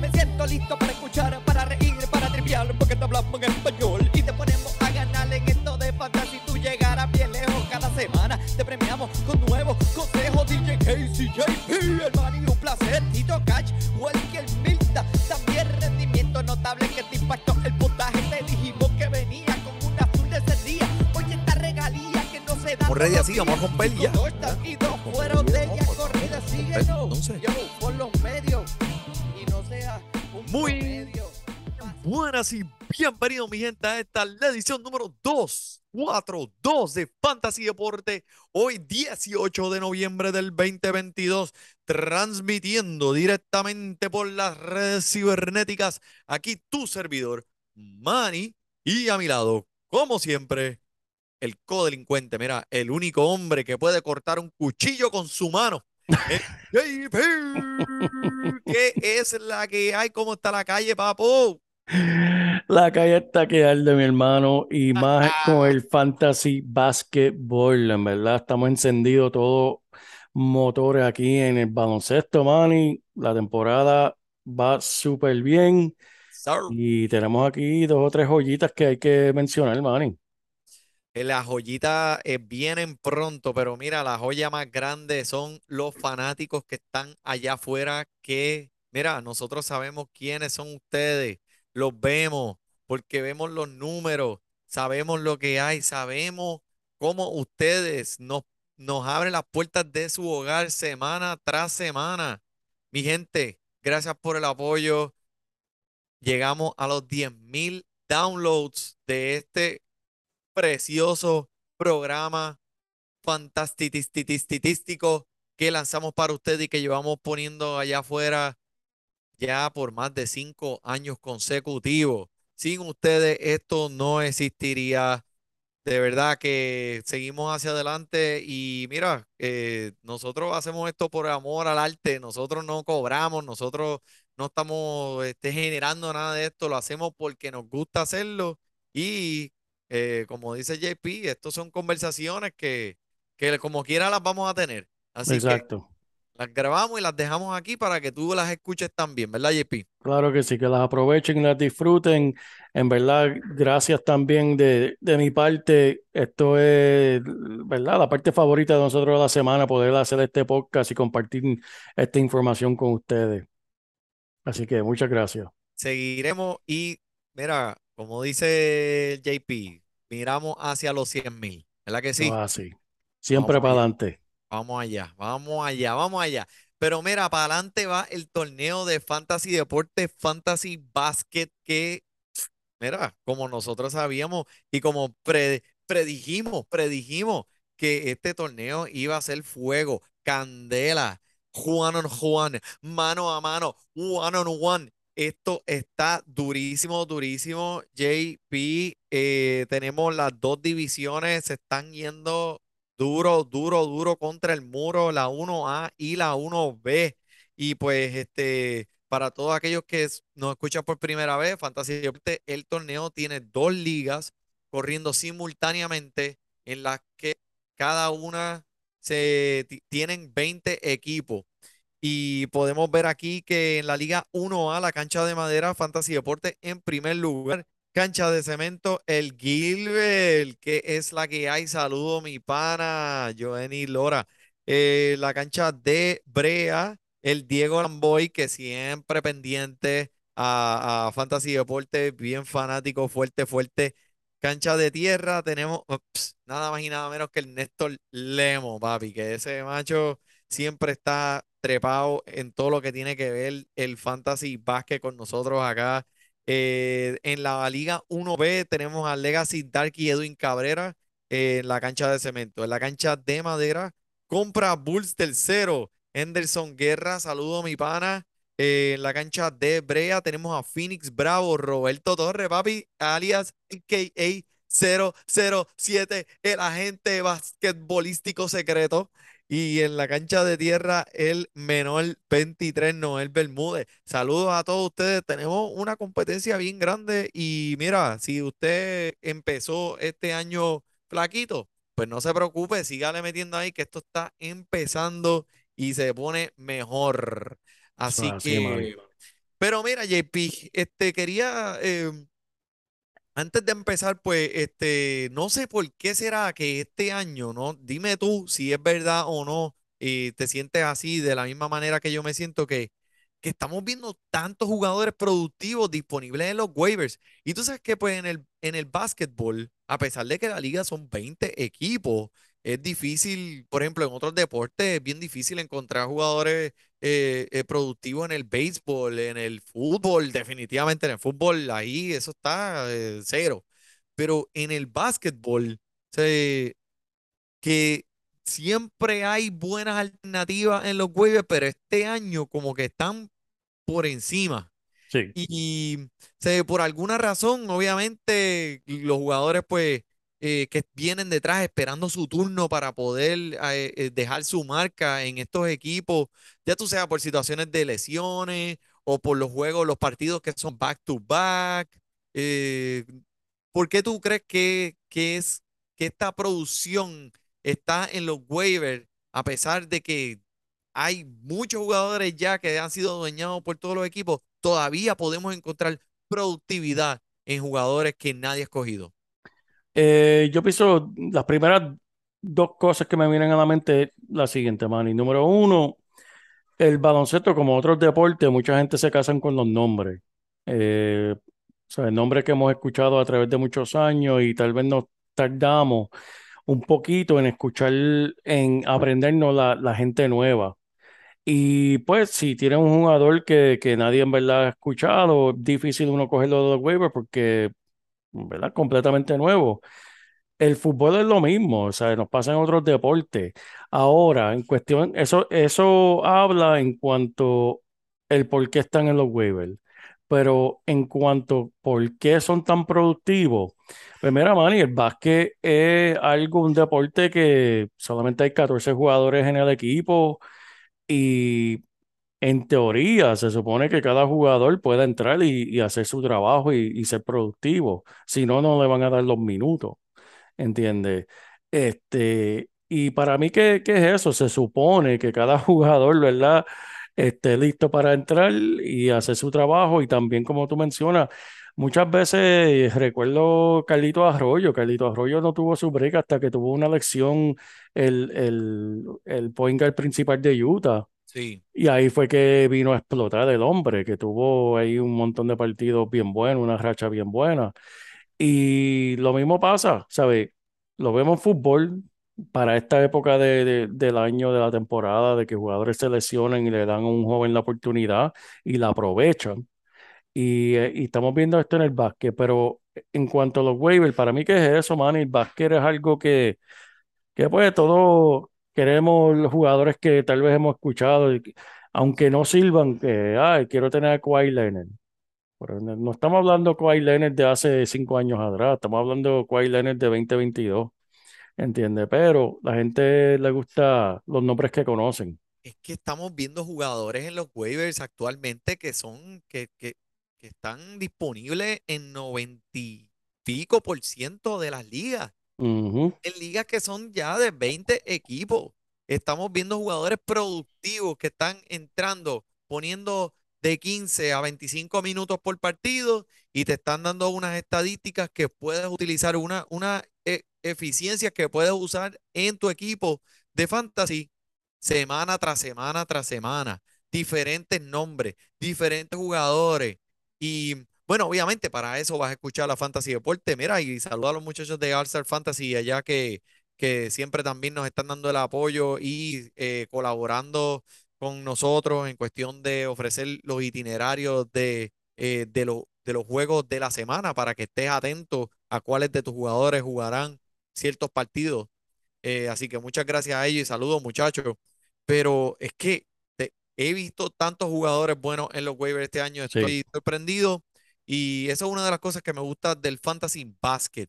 Me siento listo para escuchar, para reír, para triviar, porque te hablamos en español y te ponemos a ganar en esto de fantasy. Tú llegarás bien lejos cada semana. Te premiamos con nuevos consejos. DJ Casey, JP, hermano, y un placer. Tito Catch, Walker Milta, también rendimiento notable que te impactó el puntaje. Te dijimos que venía con una azul de ese día. Oye, esta regalía que no se da. Todos así, vamos a romper ya. Muy. Buenas y bienvenidos, mi gente, a esta la edición número 242 de Fantasy Deporte. Hoy, 18 de noviembre del 2022, transmitiendo directamente por las redes cibernéticas. Aquí tu servidor, Manny, y a mi lado, como siempre, el codelincuente. Mira, el único hombre que puede cortar un cuchillo con su mano. JP. ¿Qué es la que hay? ¿Cómo está la calle, papo? La calle está que arde, mi hermano, y más con el fantasy basketball, en verdad, estamos encendidos todos motores aquí en el baloncesto, Manny. La temporada va súper bien Sir. y tenemos aquí dos o tres joyitas que hay que mencionar, Manny. Eh, Las joyitas eh, vienen pronto, pero mira, la joya más grande son los fanáticos que están allá afuera que, mira, nosotros sabemos quiénes son ustedes, los vemos porque vemos los números, sabemos lo que hay, sabemos cómo ustedes nos, nos abren las puertas de su hogar semana tras semana. Mi gente, gracias por el apoyo. Llegamos a los 10.000 downloads de este precioso programa fantastitístico que lanzamos para ustedes y que llevamos poniendo allá afuera ya por más de cinco años consecutivos. Sin ustedes esto no existiría. De verdad que seguimos hacia adelante y mira, eh, nosotros hacemos esto por amor al arte, nosotros no cobramos, nosotros no estamos este, generando nada de esto, lo hacemos porque nos gusta hacerlo y eh, como dice JP, estos son conversaciones que, que como quiera las vamos a tener. Así que las grabamos y las dejamos aquí para que tú las escuches también, ¿verdad, JP? Claro que sí, que las aprovechen y las disfruten. En verdad, gracias también de, de mi parte. Esto es, ¿verdad? La parte favorita de nosotros de la semana, poder hacer este podcast y compartir esta información con ustedes. Así que muchas gracias. Seguiremos y, mira, como dice JP, miramos hacia los 100 mil, ¿verdad que sí? Ah, sí. Siempre Vamos para allá. adelante. Vamos allá, vamos allá, vamos allá. Pero mira, para adelante va el torneo de Fantasy Deporte, Fantasy Basket, que, mira, como nosotros sabíamos y como pre- predijimos, predijimos que este torneo iba a ser fuego, candela, one on one, mano a mano, one on one. Esto está durísimo, durísimo. JP, eh, tenemos las dos divisiones, se están yendo duro, duro, duro contra el muro, la 1A y la 1B. Y pues, este, para todos aquellos que nos escuchan por primera vez, Fantasy Deporte, el torneo tiene dos ligas corriendo simultáneamente en las que cada una se ti- tienen 20 equipos. Y podemos ver aquí que en la Liga 1A, la cancha de madera, Fantasy Deporte en primer lugar. Cancha de cemento, el Gilbert, que es la que hay. Saludo, mi pana, Joenny Lora. Eh, la cancha de Brea, el Diego Lamboy, que siempre pendiente a, Fantasy Deporte, bien fanático, fuerte, fuerte. Cancha de tierra, tenemos nada más y nada menos que el Néstor Lemo, papi, que ese macho siempre está trepado en todo lo que tiene que ver el fantasy básquet con nosotros acá. Eh, en la Liga 1B tenemos a Legacy Dark y Edwin Cabrera eh, en la cancha de cemento. En la cancha de madera, compra Bulls tercero. Henderson Guerra, saludo mi pana. Eh, en la cancha de Brea tenemos a Phoenix Bravo, Roberto Torre, papi, alias AKA 007, el agente basquetbolístico secreto. Y en la cancha de tierra, el menor 23, Noel Bermúdez. Saludos a todos ustedes. Tenemos una competencia bien grande. Y mira, si usted empezó este año flaquito, pues no se preocupe, sígale metiendo ahí que esto está empezando y se pone mejor. Así que, pero mira, JP, este quería, eh, antes de empezar, pues, este, no sé por qué será que este año, ¿no? Dime tú si es verdad o no, y te sientes así de la misma manera que yo me siento que, que estamos viendo tantos jugadores productivos disponibles en los waivers. Y tú sabes que, pues, en el, en el básquetbol, a pesar de que la liga son 20 equipos, es difícil, por ejemplo, en otros deportes es bien difícil encontrar jugadores eh, eh, productivos en el béisbol, en el fútbol, definitivamente en el fútbol, ahí eso está eh, cero. Pero en el básquetbol, se- que siempre hay buenas alternativas en los waivers, pero este año como que están por encima. Sí. Y se- por alguna razón, obviamente, los jugadores pues eh, que vienen detrás esperando su turno para poder eh, eh, dejar su marca en estos equipos, ya tú sea por situaciones de lesiones o por los juegos, los partidos que son back to back. eh, ¿por qué tú crees que, que es que esta producción está en los waivers a pesar de que hay muchos jugadores ya que han sido dueñados por todos los equipos, todavía podemos encontrar productividad en jugadores que nadie ha escogido. Eh, yo pienso las primeras dos cosas que me vienen a la mente la siguiente, Manny. Número uno, el baloncesto, como otros deportes, mucha gente se casan con los nombres. Eh, o sea, nombres que hemos escuchado a través de muchos años y tal vez nos tardamos un poquito en escuchar, en aprendernos la, gente nueva. Y pues si tiene un jugador que, que nadie en verdad ha escuchado, es difícil uno cogerlo de los waivers porque, ¿verdad? Completamente nuevo. El fútbol es lo mismo, o sea, nos pasa en otros deportes. Ahora, en cuestión, eso, eso habla en cuanto el por qué están en los waivers. Pero en cuanto por qué son tan productivos, pues mira, Manny, el básquet es algo, un deporte que solamente hay 14 jugadores en el equipo y en teoría se supone que cada jugador pueda entrar y, y hacer su trabajo y, y ser productivo. Si no, no le van a dar los minutos. ¿entiendes? Este, y para mí, ¿qué, qué es eso? Se supone que cada jugador, ¿verdad? Esté listo para entrar y hacer su trabajo. Y también, como tú mencionas, muchas veces recuerdo Carlito Arroyo. Carlito Arroyo no tuvo su break hasta que tuvo una lección el, el, el point guard principal de Utah. Sí. Y ahí fue que vino a explotar el hombre, que tuvo ahí un montón de partidos bien buenos, una racha bien buena. Y lo mismo pasa, ¿sabes? Lo vemos en fútbol para esta época de, de- del año, de la temporada, de que jugadores se lesionan y le dan a un joven la oportunidad y la aprovechan. Y, eh, y estamos viendo esto en el básquet, pero en cuanto a los waivers, para mí, ¿qué es eso, man? El básquet es algo que, que pues todos queremos los jugadores que tal vez hemos escuchado, aunque no sirvan, que, ay, quiero tener a Kawhi Leonard. Pero no estamos hablando de Kawhi Leonard de hace cinco años atrás, estamos hablando de Kawhi Leonard de 2022, ¿entiendes? Pero la gente le gusta los nombres que conocen. Es que estamos viendo jugadores en los waivers actualmente que son, que, que, que están disponibles en 90 y pico por ciento de las ligas. En ligas que son ya de 20 equipos. Estamos viendo jugadores productivos que están entrando, poniendo de 15 a 25 minutos por partido y te están dando unas estadísticas que puedes utilizar, una, una e- eficiencia que puedes usar en tu equipo de fantasy semana tras semana tras semana. Diferentes nombres, diferentes jugadores. Y bueno, obviamente para eso vas a escuchar la Fantasy Deporte. Mira, y saluda a los muchachos de All Star Fantasy allá que, que siempre también nos están dando el apoyo y eh, colaborando con nosotros en cuestión de ofrecer los itinerarios de, eh, de, lo- de los juegos de la semana para que estés atento a cuáles de tus jugadores jugarán ciertos partidos. Eh, así que muchas gracias a ellos y saludos muchachos. Pero es que te- he visto tantos jugadores buenos en los waivers este año, Sí. estoy sorprendido. Y esa es una de las cosas que me gusta del fantasy basket,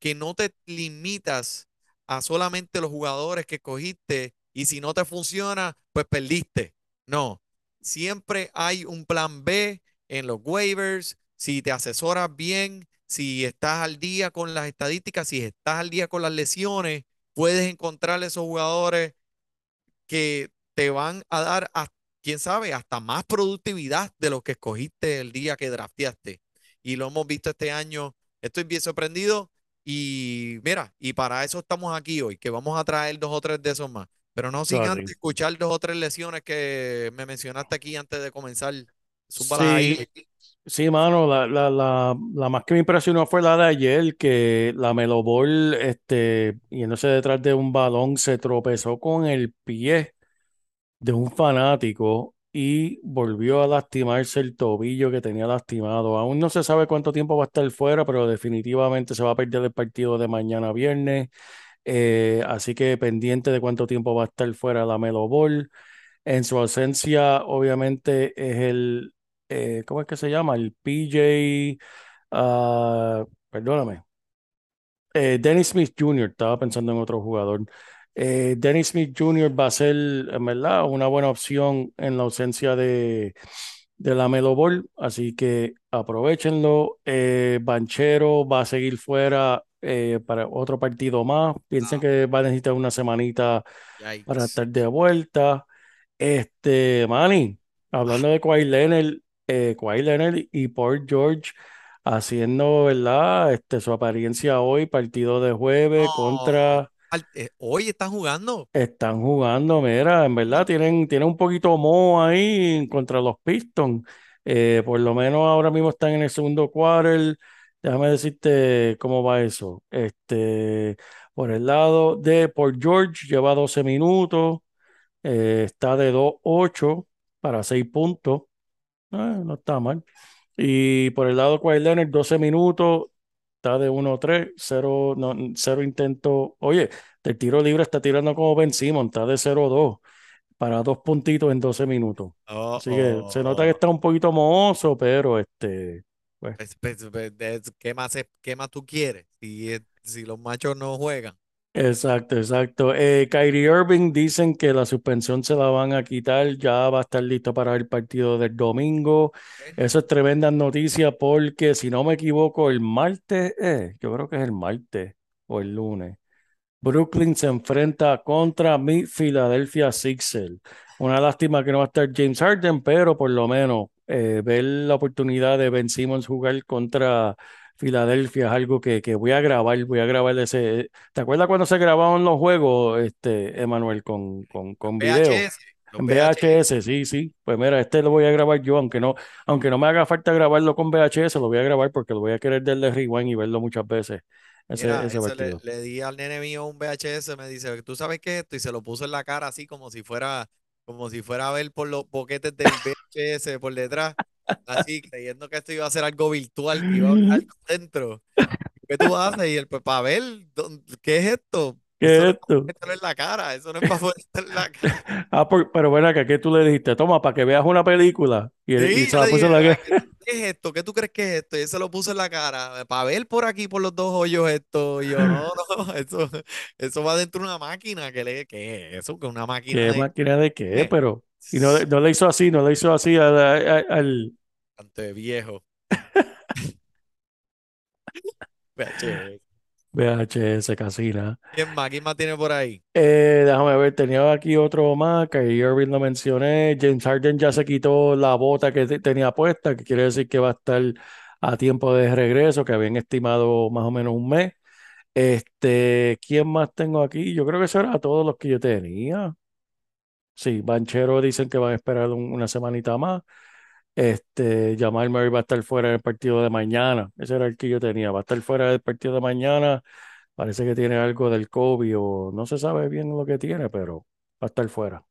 que no te limitas a solamente los jugadores que escogiste y si no te funciona, pues perdiste. No, siempre hay un plan B en los waivers, si te asesoras bien, si estás al día con las estadísticas, si estás al día con las lesiones, puedes encontrar esos jugadores que te van a dar, a- quién sabe, hasta más productividad de lo que escogiste el día que drafteaste. Y lo hemos visto este año. Estoy bien sorprendido. Y mira, y para eso estamos aquí hoy, que vamos a traer dos o tres de esos más. Pero no sin Sorry. antes escuchar dos o tres lesiones que me mencionaste aquí antes de comenzar. Ahí. Sí, sí, mano, la, la, la, la más que me impresionó fue la de ayer, que la Melo Ball, este, yéndose detrás de un balón, se tropezó con el pie de un fanático y volvió a lastimarse el tobillo que tenía lastimado. Aún no se sabe cuánto tiempo va a estar fuera, pero definitivamente se va a perder el partido de mañana viernes. Eh, así que pendiente de cuánto tiempo va a estar fuera la Melo Ball. En su ausencia, obviamente, es el, eh, ¿cómo es que se llama? El PJ, ah, perdóname, eh, Dennis Smith Jr., estaba pensando en otro jugador. Eh, Dennis Smith Jr. va a ser, en verdad, una buena opción en la ausencia de, de la Melo Ball, así que aprovechenlo. Eh, Banchero va a seguir fuera eh, para otro partido más. Piensen que va a necesitar una semanita para estar de vuelta. Este, Manny, hablando de Kawhi Leonard, eh, Kawhi Leonard y Paul George haciendo, ¿verdad? Este, su apariencia hoy, partido de jueves No, contra, hoy están jugando. están jugando, mira, en verdad tienen, tienen un poquito mo ahí contra los Pistons. Eh, por lo menos ahora mismo están en el segundo quarter. Déjame decirte cómo va eso. Este, por el lado de Paul George, lleva 12 minutos. Eh, está de 2-8 para 6 puntos. Ah, no está mal. Y por el lado de Kawhi Leonard, 12 minutos. Está de 1-3, 0, no, 0 intento. Oye, del tiro libre está tirando como Ben Simmons, está de 0-2 para dos puntitos en 12 minutos. Oh, Así que se nota oh. que está un poquito mohoso, pero este, pues, Pues, pues, pues, es- ¿qué más, qué más tú quieres? Si, si los machos no juegan. Exacto, exacto. Eh, Kyrie Irving dicen que la suspensión se la van a quitar, ya va a estar listo para el partido del domingo. Eso es tremenda noticia porque si no me equivoco, el martes, eh, yo creo que es el martes o el lunes. Brooklyn se enfrenta contra mi Philadelphia Sixers. Una lástima que no va a estar James Harden, pero por lo menos eh, ver la oportunidad de Ben Simmons jugar contra Filadelfia es algo que, que voy a grabar, voy a grabar ese. ¿Te acuerdas cuando se grababan los juegos, este, Emanuel, con, con, con video? VHS. En VHS, sí, sí. Pues mira, este lo voy a grabar yo, aunque no, aunque no me haga falta grabarlo con VHS, lo voy a gravar porque lo voy a querer darle rewind y verlo muchas veces. Ese, Mira, ese le, di al nene mío un VHS, me dice, ¿tú sabes qué es esto? Y se lo puso en la cara así como si fuera, como si fuera a ver por los boquetes del VHS por detrás, así creyendo que esto iba a ser algo virtual, que iba a algo dentro. ¿Qué tú haces? Y él, pues para ver, ¿dónde- ¿qué es esto? ¿Qué Eso es no es para esto? ponértelo en la cara, eso no es para en la cara. Ah, por- pero bueno, acá, ¿qué tú le dijiste? Toma, para que veas una película. Y, y Sí, se la puso en la "Ah, cara. ¿qué, qué es esto? ¿Qué tú crees que es esto? Y él se lo puso en la cara, para ver por aquí, por los dos hoyos esto. Y yo, no, no, eso, eso va dentro de una máquina. ¿Qué, le, qué es eso? Que una máquina ¿Qué de... máquina de qué? ¿Qué? Pero, y no, le- no le hizo así, no le hizo así al, al- al- Ante viejo. VHS. VHS Casina. ¿Quién más? ¿Quién más tiene por ahí? Eh, déjame ver, tenía aquí otro más, que Irving lo mencioné. James Harden ya se quitó la bota que te- tenía puesta, que quiere decir que va a estar a tiempo de regreso, que habían estimado más o menos un mes. Este, ¿quién más tengo aquí? Yo creo que eso era todos los que yo tenía. Sí, Banchero dicen que van a esperar un- una semanita más. Este, Jamal Murray va a estar fuera del partido de mañana. Ese era el que yo tenía. Va a estar fuera del partido de mañana. Parece que tiene algo del COVID o no se sabe bien lo que tiene, pero va a estar fuera.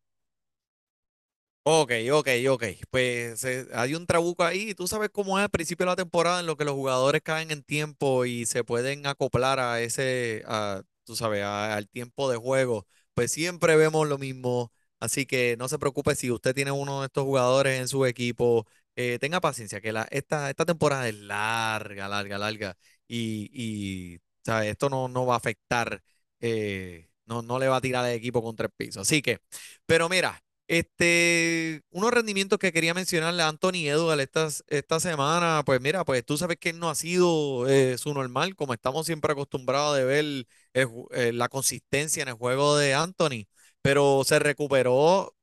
Ok, ok, ok. Pues eh, hay un trabuco ahí. Tú sabes cómo es al principio de la temporada en lo que los jugadores caen en tiempo y se pueden acoplar a ese, a, tú sabes, a- al tiempo de juego. Pues siempre vemos lo mismo. Así que no se preocupe si usted tiene uno de estos jugadores en su equipo. Eh, tenga paciencia, que la, esta, esta temporada es larga, larga, larga. Y, esto no, no va a afectar, eh, no, no le va a tirar el equipo contra el piso. Así que, pero mira, este, unos rendimientos que quería mencionarle a Anthony Edwards esta, esta semana, pues mira, pues tú sabes que él no ha sido eh, su normal, como estamos siempre acostumbrados de ver la consistencia en el juego de Anthony, pero se recuperó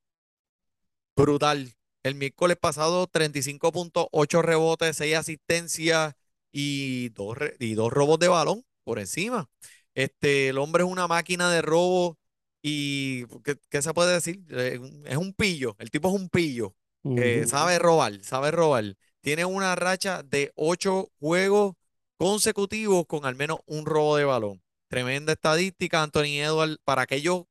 brutal. El miércoles pasado, 35.8 rebotes, 6 asistencias y dos, y dos robos de balón por encima. Este, el hombre es una máquina de robo y ¿qué, qué se puede decir? Eh, es un pillo, el tipo es un pillo, que Ujú. sabe robar, sabe robar. Tiene una racha de 8 juegos consecutivos con al menos un robo de balón. Tremenda estadística, Anthony Edwards, para aquellos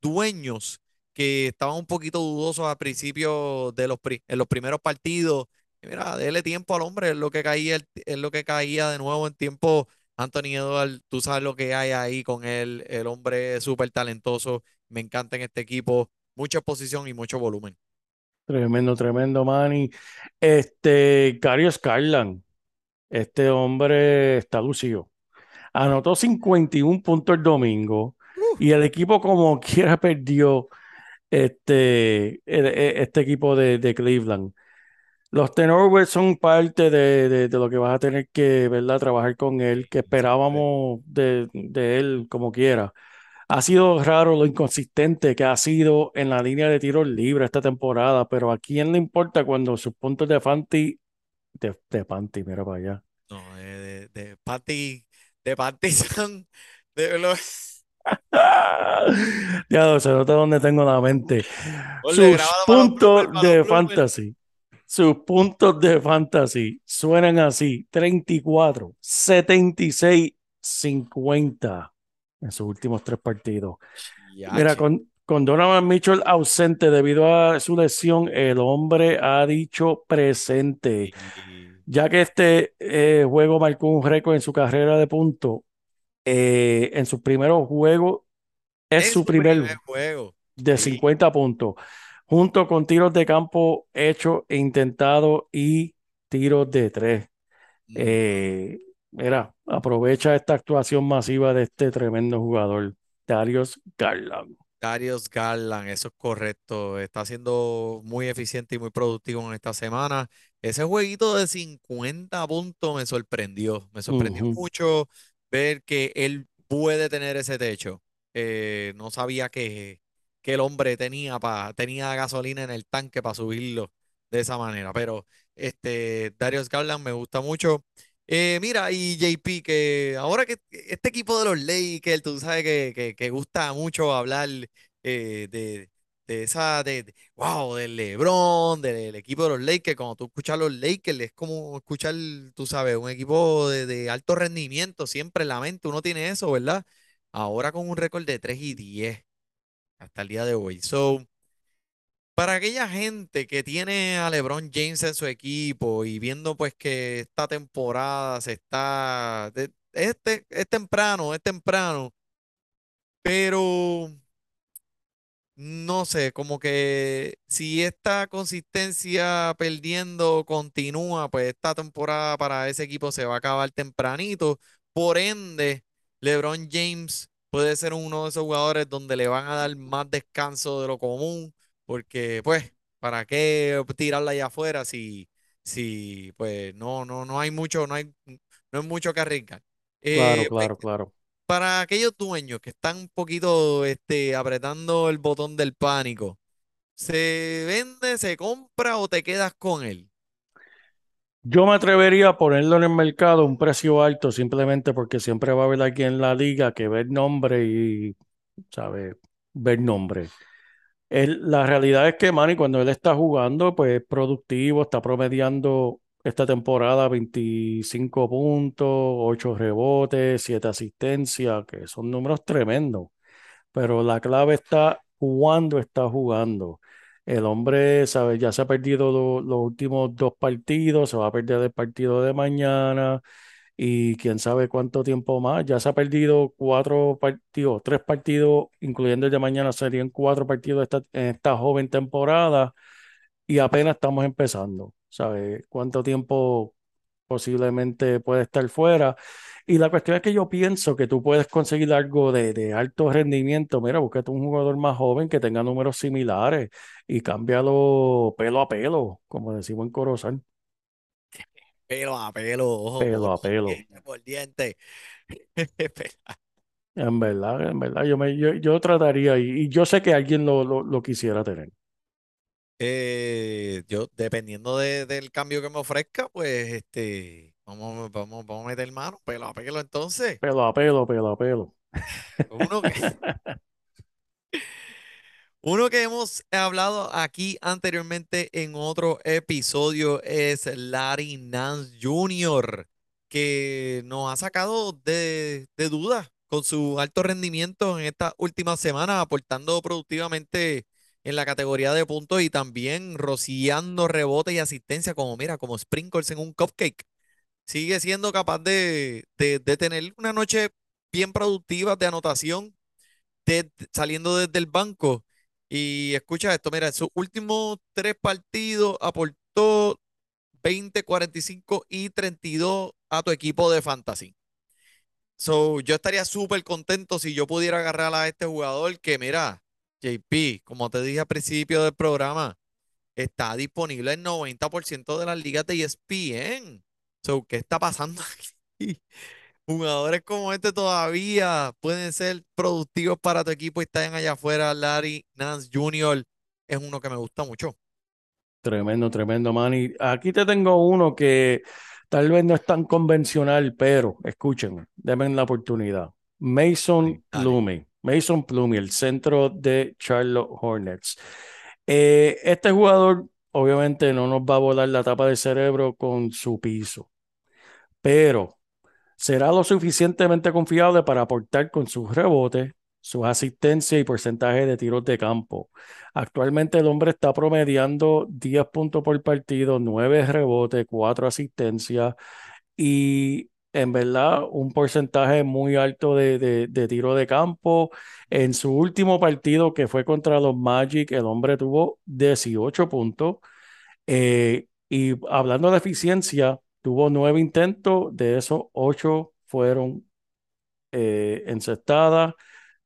dueños que estaban un poquito dudosos al principio de los, pri- en los primeros partidos. Y Mira, dele tiempo al hombre, es lo que caía, es lo que caía de nuevo en tiempo. Anthony Edwards, tú sabes lo que hay ahí con él, el hombre es súper talentoso, me encanta en este equipo, mucha exposición y mucho volumen. Tremendo, tremendo, Manny. Este, Cario Scarland, este hombre está lucido. Anotó 51 puntos el domingo y el equipo como quiera perdió este, el- e- este equipo de, de Cleveland. Los turnovers son parte de, de- de lo que vas a tener que, ¿verdad? Trabajar con él, que esperábamos de, de él como quiera. Ha sido raro lo inconsistente que ha sido en la línea de tiros libres esta temporada, pero ¿a quién le importa cuando sus puntos de Fanti, de, de Fanti, mira para allá. No, eh, de, de de Patty son de los... Ya se nota dónde tengo la mente. Sus puntos de fantasy, sus puntos de fantasy suenan así: 34, 76, 50 en sus últimos tres partidos. Mira, Yache. con, con Donovan Mitchell ausente debido a su lesión, el hombre ha dicho presente. Ya que este eh, juego marcó un récord en su carrera de puntos, eh, en sus primeros juegos es su primer primer juego. de Sí. 50 puntos, junto con tiros de campo hechos e intentados y tiros de tres. Mm. Eh, mira, aprovecha esta actuación masiva de este tremendo jugador, Darius Garland. Darius Garland, eso es correcto. Está siendo muy eficiente y muy productivo en esta semana. Ese jueguito de 50 puntos me sorprendió. Me sorprendió mucho ver que él puede tener ese techo. Eh, no sabía que, que el hombre tenía, pa- tenía gasolina en el tanque para subirlo de esa manera. Pero este, Darius Garland me gusta mucho. Eh, mira, y JP, que ahora que este equipo de los Lakers, tú sabes que, que, gusta mucho hablar eh, de, de esa, de, de- wow, del LeBron, del equipo de los Lakers. Cuando tú escuchas los Lakers, es como escuchar, tú sabes, un equipo de, de alto rendimiento, siempre en la mente uno tiene eso, ¿verdad? Ahora con un récord de 3 y 10 hasta el día de hoy. So, para aquella gente que tiene a LeBron James en su equipo y viendo pues que esta temporada se está, este, es temprano, es temprano, pero no sé, como que si esta consistencia perdiendo continúa, pues esta temporada para ese equipo se va a acabar tempranito. Por ende, LeBron James puede ser uno de esos jugadores donde le van a dar más descanso de lo común, porque pues, ¿para qué tirarla allá afuera si, si pues no, no, no hay mucho, no hay, no hay mucho que arriesgar? Claro, Eh, pues, claro, claro. para aquellos dueños que están un poquito este, apretando el botón del pánico, ¿se vende, se compra o te quedas con él? Yo me atrevería a ponerlo en el mercado a un precio alto simplemente porque siempre va a haber alguien en la liga que ve el nombre y, ¿sabe? Ver nombre. La realidad es que Manny, cuando él está jugando, pues es productivo, está promediando esta temporada 25 puntos, 8 rebotes, 7 asistencias, que son números tremendos. Pero la clave está cuando está jugando. El hombre, ¿sabe? Ya se ha perdido lo- los últimos dos partidos, se va a perder el partido de mañana y quién sabe cuánto tiempo más. Ya se ha perdido cuatro partidos, tres partidos, incluyendo el de mañana, serían cuatro partidos esta, en esta joven temporada y apenas estamos empezando. ¿Sabes cuánto tiempo posiblemente puede estar fuera? Y la cuestión es que yo pienso que tú puedes conseguir algo de, de alto rendimiento. Mira, búscate un jugador más joven que tenga números similares y cámbialo pelo a pelo, como decimos en Corozal. Pelo a pelo, ojo Pelo a pelo. por diente. En verdad, en verdad, yo, me, yo, yo trataría y, y yo sé que alguien lo, lo, lo quisiera tener. Eh, yo, dependiendo de- del cambio que me ofrezca, pues este, vamos, vamos, vamos a meter mano, pelo a pelo entonces. Pelo a pelo, pelo a pelo. Uno que, uno que hemos hablado aquí anteriormente en otro episodio es Larry Nance Jr., que nos ha sacado de, de dudas con su alto rendimiento en esta última semana, aportando productivamente en la categoría de puntos y también rociando rebotes y asistencia, como mira, como sprinkles en un cupcake. Sigue siendo capaz de, de, de tener una noche bien productiva de anotación de- saliendo desde el banco. Y escucha esto, mira, en sus últimos tres partidos aportó 20, 45 y 32 a tu equipo de fantasy. So, yo estaría súper contento si yo pudiera agarrar a este jugador que, mira, JP, como te dije al principio del programa, está disponible en 90% de las ligas de ESPN. So, ¿qué está pasando aquí? Jugadores como este todavía pueden ser productivos para tu equipo y están allá afuera. Larry Nance Jr. es uno que me gusta mucho. Tremendo, tremendo, man. Y aquí te tengo uno que tal vez no es tan convencional, pero escúchenme, denme la oportunidad. Mason Dale. Mason Plumlee, el centro de Charlotte Hornets. Eh, este jugador obviamente no nos va a volar la tapa de cerebro con su piso, pero será lo suficientemente confiable para aportar con sus rebotes, sus asistencias y porcentaje de tiros de campo. Actualmente el hombre está promediando 10 puntos por partido, 9 rebotes, 4 asistencias y en verdad un porcentaje muy alto de, de, tiro de campo. En su último partido que fue contra los Magic, el hombre tuvo 18 puntos. Eh, y hablando de eficiencia, tuvo 9 intentos, de esos 8 fueron eh, encestadas,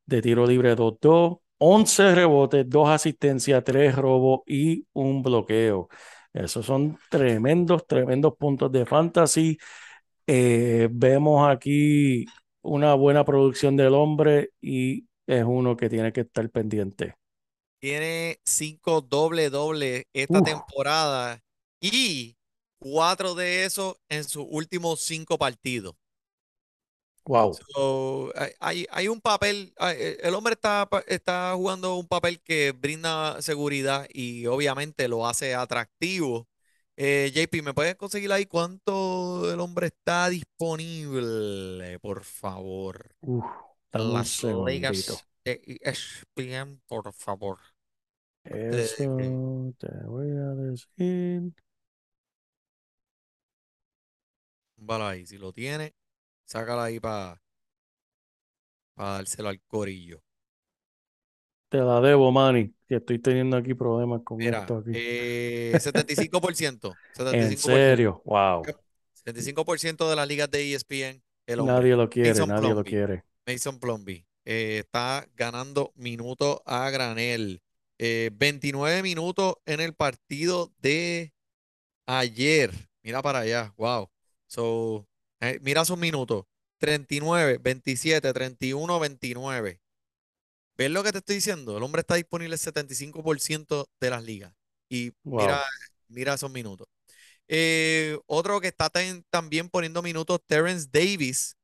de tiro libre 2-2, 11 rebotes, 2 asistencias, 3 robos y un bloqueo. Esos son tremendos, tremendos puntos de fantasy. Eh, vemos aquí una buena producción del hombre y es uno que tiene que estar pendiente. Tiene cinco doble doble esta Uf. temporada y cuatro de esos en sus últimos cinco partidos. Wow. So, hay- hay, un papel, hay- eh, el hombre está, está jugando un papel que brinda seguridad y obviamente lo hace atractivo. Eh, JP, ¿me puedes conseguir ahí cuánto el hombre está disponible, por favor? Uf, Las ligas de ESPN, por favor. de- Eso te voy a decir. Bala ahí, si lo tiene, sácalo ahí para dárselo al corillo. Te la debo, Manny, que estoy teniendo aquí problemas con Mira, esto aquí. eh, 75%, En 75%, serio, wow. 75% de las ligas de ESPN, el hombre, Nadie lo quiere, Mason nadie lo quiere. Mason Plumlee, eh, está ganando minutos a granel. Eh, 29 minutos en el partido de ayer. Mira para allá, wow. So, eh, mira sus minutos. 39, 27, 31, 29. ¿Ves lo que te estoy diciendo? El hombre está disponible el 75% de las ligas. Y mira, mira esos minutos. Eh, otro que está ten- también poniendo minutos, Terrence Davis,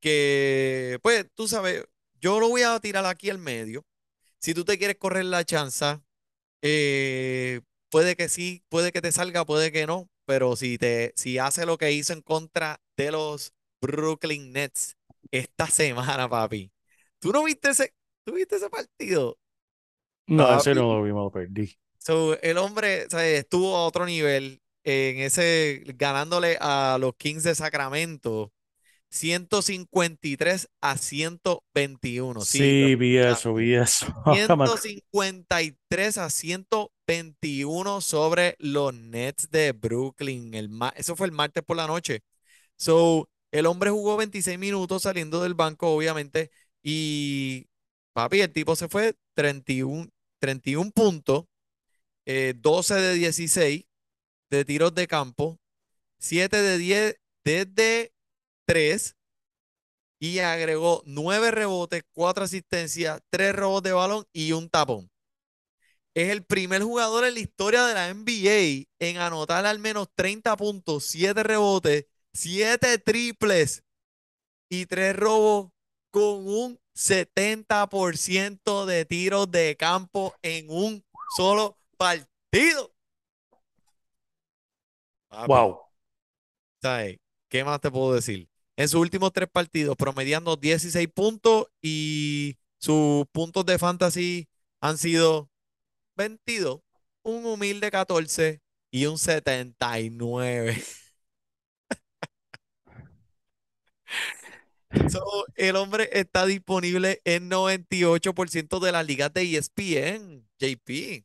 que, pues, tú sabes, yo lo voy a tirar aquí al medio. Si tú te quieres correr la chanza, eh, puede que sí, puede que te salga, puede que no, pero si te, si hace lo que hizo en contra de los Brooklyn Nets esta semana, papi. ¿Tú no viste ese, tú viste ese partido? No, ese Papi. no lo vi, me lo perdí. So, el hombre, ¿sabes? estuvo a otro nivel. en ese, ganándole a los Kings de Sacramento 153 a 121. Sí, Sí, vi eso, vi eso. Ahora me acu- 153 a 121 sobre los Nets de Brooklyn. El eso fue el martes por la noche. So, el hombre jugó 26 minutos saliendo del banco, obviamente, y papi, el tipo se fue 31, 31 puntos, eh, 12 de 16 de tiros de campo, 7 de 10 desde 3 y agregó 9 rebotes, 4 asistencias, 3 robos de balón y un tapón. Es el primer jugador en la historia de la NBA en anotar al menos 30 puntos, 7 rebotes, 7 triples y 3 robos con un 70% de tiros de campo en un solo partido. Wow. ¿sabes? ¿Qué más te puedo decir? En sus últimos tres partidos, promediando 16 puntos y sus puntos de fantasy han sido 22, un humilde 14 y un 79. So, el hombre está disponible en 98% de las ligas de ESPN, JP.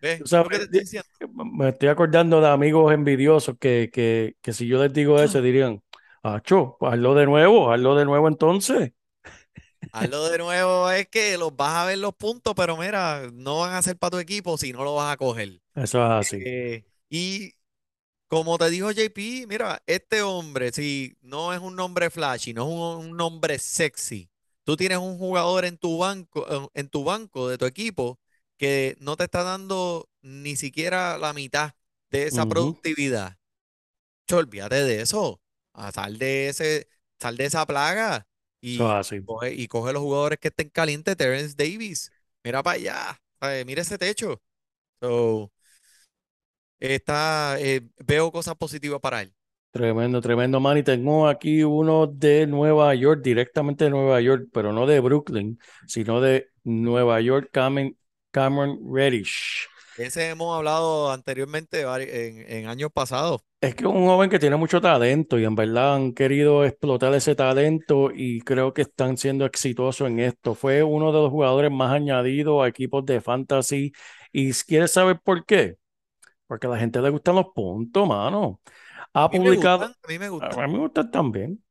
¿Ves? Tú ¿Ves sabes, lo que te estoy de- diciendo? me estoy acordando de amigos envidiosos que, que, que si yo les digo eso dirían, Acho, pues hazlo de nuevo, hazlo de nuevo entonces. Hazlo de nuevo, es que los vas a ver los puntos, pero mira, no van a ser para tu equipo si no lo vas a coger. Eso es así. Eh, y como te dijo JP, mira, este hombre, si no es un nombre flashy, no es un, un nombre sexy, tú tienes un jugador en tu banco, eh, en tu banco de tu equipo que no te está dando ni siquiera la mitad de esa productividad. Cho, olvídate de eso. A sal de ese, sal de esa plaga y coge, y coge los jugadores que estén calientes, Terence Davis. Mira para allá. Mira ese techo. So, está, eh, veo cosas positivas para él. Tremendo, tremendo, man. Y tengo aquí uno de Nueva York, directamente de Nueva York, pero no de Brooklyn, sino de Nueva York, Cameron, Cameron Reddish. Ese hemos hablado anteriormente en, en años pasados. Es que es un joven que tiene mucho talento y en verdad han querido explotar ese talento y creo que están siendo exitosos en esto. Fue uno de los jugadores más añadidos a equipos de fantasy. ¿Y quieres saber por qué? Porque a la gente le gustan los puntos, mano. Ha A mí me publicado, a mí me gustan. a mí me gustan también.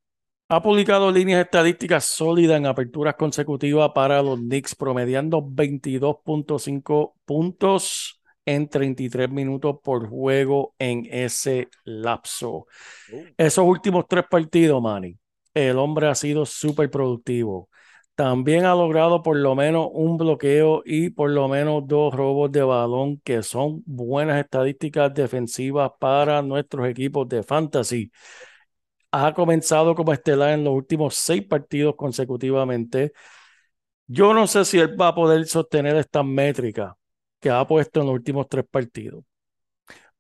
Ha publicado líneas estadísticas sólidas en aperturas consecutivas para los Knicks, promediando 22.5 puntos en 33 minutos por juego en ese lapso. Uh, Esos últimos tres partidos, Manny, el hombre ha sido súper productivo. También ha logrado por lo menos un bloqueo y por lo menos dos robos de balón, que son buenas estadísticas defensivas para nuestros equipos de fantasy. Ha comenzado como estelar en los últimos seis partidos consecutivamente. Yo no sé si él va a poder sostener estas métricas que ha puesto en los últimos tres partidos.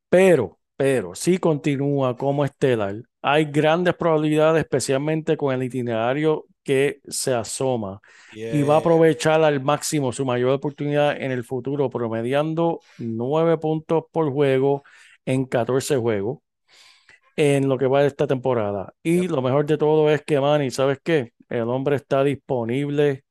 Pero, pero, si continúa como estelar, hay grandes probabilidades, especialmente con el itinerario que se asoma, y va a aprovechar al máximo su mayor oportunidad en el futuro, promediando 9 puntos por juego en 14 juegos en lo que va de esta temporada. Y lo mejor de todo es que, Manny, ¿sabes qué? El hombre está disponible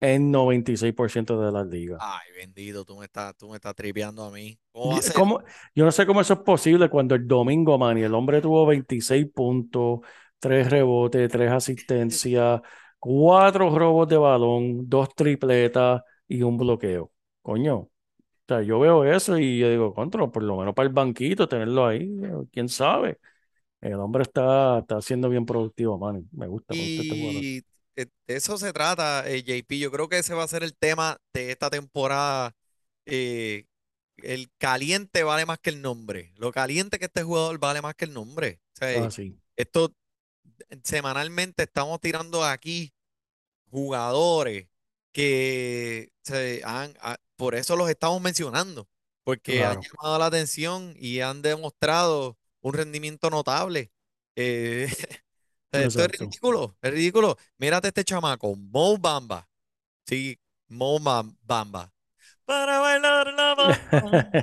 en 96% de las ligas. Ay, bendito, tú me estás, tú me estás tripeando a mí. ¿Cómo? ¿cómo? Yo no sé cómo eso es posible cuando el domingo, Manny, el hombre tuvo 26 puntos, 3 rebotes, 3 asistencias, 4 robos de balón, 2 tripletas y un bloqueo. Coño, o sea, yo veo eso y yo digo, contra, por lo menos para el banquito, tenerlo ahí, quién sabe. El hombre está, está siendo bien productivo, Manny. Me gusta, este. Y eh, de eso se trata, eh, JP. Yo creo que ese va a ser el tema de esta temporada. Eh, el caliente vale más que el nombre. Lo caliente que este jugador vale más que el nombre. O sea, Ah, eh, sí, esto semanalmente estamos tirando aquí jugadores que se han, a- por eso los estamos mencionando, porque han llamado la atención y han demostrado un rendimiento notable. Eh, esto es ridículo, es ridículo. Mírate este chamaco, Mo Bamba. Sí, Mo Bam- Bamba. Para bailar la bamba,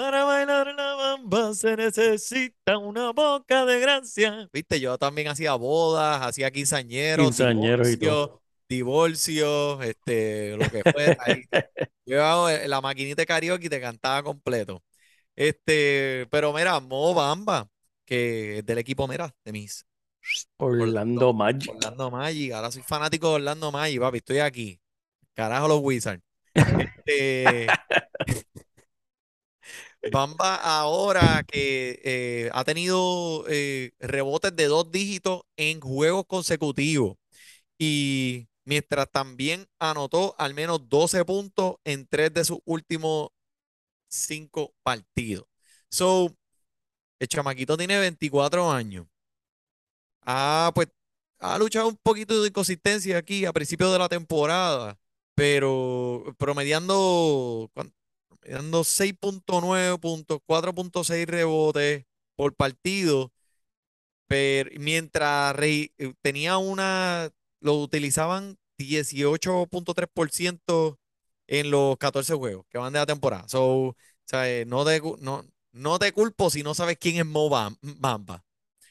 para bailar la bamba se necesita una boca de gracia. Viste, yo también hacía bodas, hacía quinceañeros, Quinceañeros y todo. divorcios, este, lo que fuera. eh, la maquinita de karaoke y te cantaba completo. Este, pero mira, Mo Bamba, que es del equipo, mira, de mis Orlando Magic. Orlando Magic. Ahora soy fanático de Orlando Magic, papi. Estoy aquí. Carajo, los Wizards. Este, Bamba ahora que eh, ha tenido eh, rebotes de dos dígitos en juegos consecutivos. Y mientras también anotó al menos 12 puntos en tres de sus últimos cinco partidos. So, el chamaquito tiene 24 años. Ah, pues ha luchado un poquito de inconsistencia aquí a principios de la temporada, pero promediando, ¿cuán- promediando 6.9 puntos, 4.6 rebotes por partido, pero mientras eh, tenía una, lo utilizaban 18.3% en los 14 juegos que van de la temporada. So, o sea, no te, no, no te culpo si no sabes quién es Mo Bam- Bamba.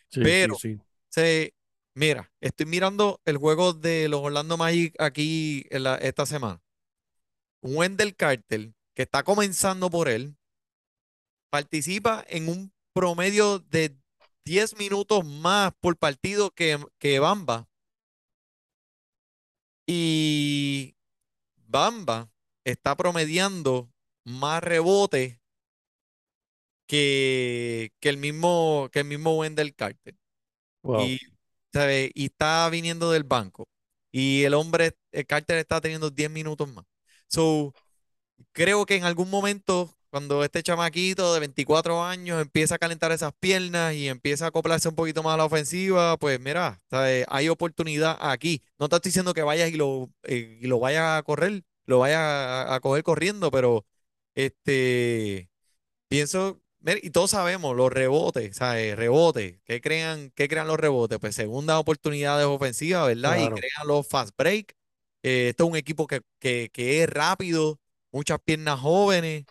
Sí, Pero- sí, sí. Se, mira, estoy mirando el juego de los Orlando Magic aquí en la- esta semana. Wendell Carter, que está comenzando por él, participa en un promedio de 10 minutos más por partido que, que Bamba. Y Bamba está promediando más rebotes que, que el mismo, que el mismo Wendell Carter. Wow. Y, ¿sabe? y está viniendo del banco. Y el hombre, el Carter está teniendo 10 minutos más. So, creo que en algún momento, cuando este chamaquito de 24 años empieza a calentar esas piernas y empieza a acoplarse un poquito más a la ofensiva, pues mira, hay oportunidad aquí. No te estoy diciendo que vayas y lo, eh, y lo vayas a correr, lo vayas a, a coger corriendo, pero este, pienso, y todos sabemos los rebotes, ¿sabes? Rebotes, ¿qué crean, qué crean los rebotes? Pues segundas oportunidades ofensivas, ¿verdad? Y crean los fast break. Eh, esto es un equipo que, que, que es rápido, muchas piernas jóvenes.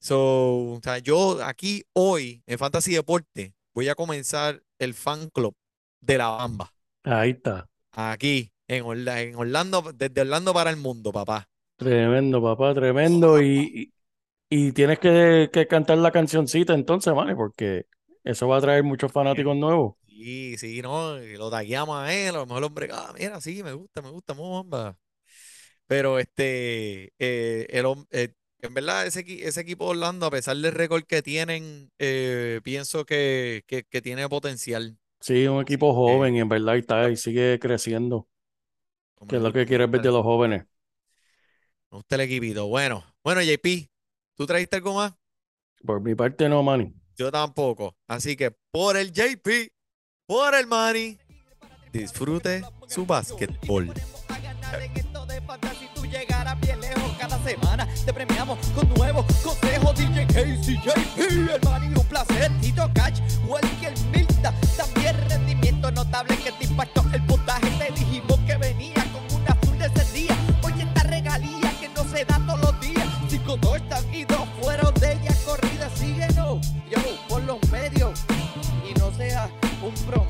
So, o sea, yo aquí hoy en Fantasy Deporte voy a comenzar el fan club de la Bamba. Ahí está. Aquí, en Orla- en Orlando, desde Orlando para el mundo, papá. Tremendo, papá, tremendo. Y, y, y tienes que, que cantar la cancioncita entonces, Manny, porque eso va a traer muchos fanáticos nuevos. Sí, sí, no, lo tagueamos a él, a lo mejor el hombre, ah, mira, sí, me gusta, me gusta, Mo Bamba. Pero este, eh, el, eh, en verdad, ese, ese equipo de Orlando, a pesar del récord que tienen, eh, pienso que, que, que tiene potencial. Sí, un equipo joven y en verdad está y sigue creciendo, que es lo que quieres ver de los jóvenes. me gusta el equipito. Bueno, bueno, JP, ¿tú trajiste algo más? Por mi parte, no, Manny. Yo tampoco. Así que por el JP, por el Manny, disfrute su básquetbol. Semana. Te premiamos con nuevos consejos DJ Casey JP el Manny un placer Tito Cash Welker Milta también rendimiento notable que te impactó el puntaje. Te dijimos que venía con una azul de ese día. Oye esta regalía que no se da todos los días. Cinco touchdowns y dos fueron de ella corrida. Síguenos yo por los medios. Y no sea un promedio